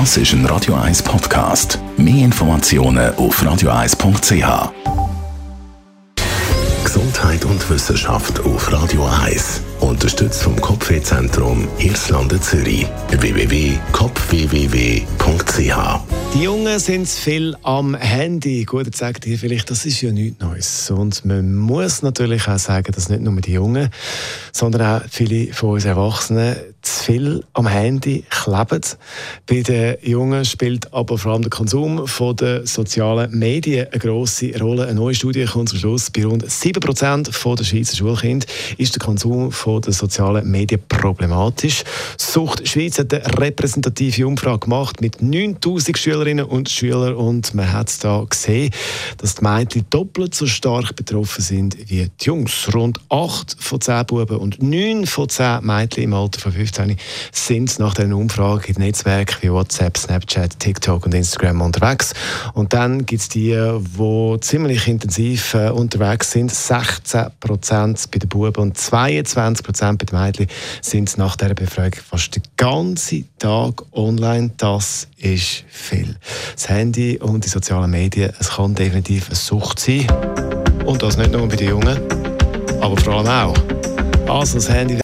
Das ist ein Radio 1 Podcast. Mehr Informationen auf radio1.ch. Gesundheit und Wissenschaft auf Radio 1. Unterstützt vom Kopfwehzentrum Irlande Zürich. www.kopfwww.ch die Jungen sind viel am Handy. Gut, jetzt sagt ihr vielleicht, das ist ja nichts Neues. Und man muss natürlich auch sagen, dass nicht nur die Jungen, sondern auch viele von uns Erwachsenen zu viel am Handy kleben. Bei den Jungen spielt aber vor allem der Konsum von den sozialen Medien eine grosse Rolle. Eine neue Studie kommt zum Schluss, bei rund 7% der Schweizer Schulkinder ist der Konsum von den sozialen Medien problematisch. Sucht Schweiz hat eine repräsentative Umfrage gemacht mit 9000 Schülerinnen und Schülern und man hat da gesehen, dass die Mädchen doppelt so stark betroffen sind wie die Jungs. Rund 8 von 10 Buben und 9 von 10 Mädchen im Alter von 15 15 sind nach der Umfrage in Netzwerken wie WhatsApp, Snapchat, TikTok und Instagram unterwegs. Und dann gibt es die, die ziemlich intensiv äh, unterwegs sind. 16 Prozent bei den Buben und 22 Prozent bei den Mädchen sind nach dieser Befragung fast den ganzen Tag online. Das ist viel. Das Handy und die sozialen Medien, es kann definitiv eine Sucht sein. Und das nicht nur bei den Jungen, aber vor allem auch. Also das Handy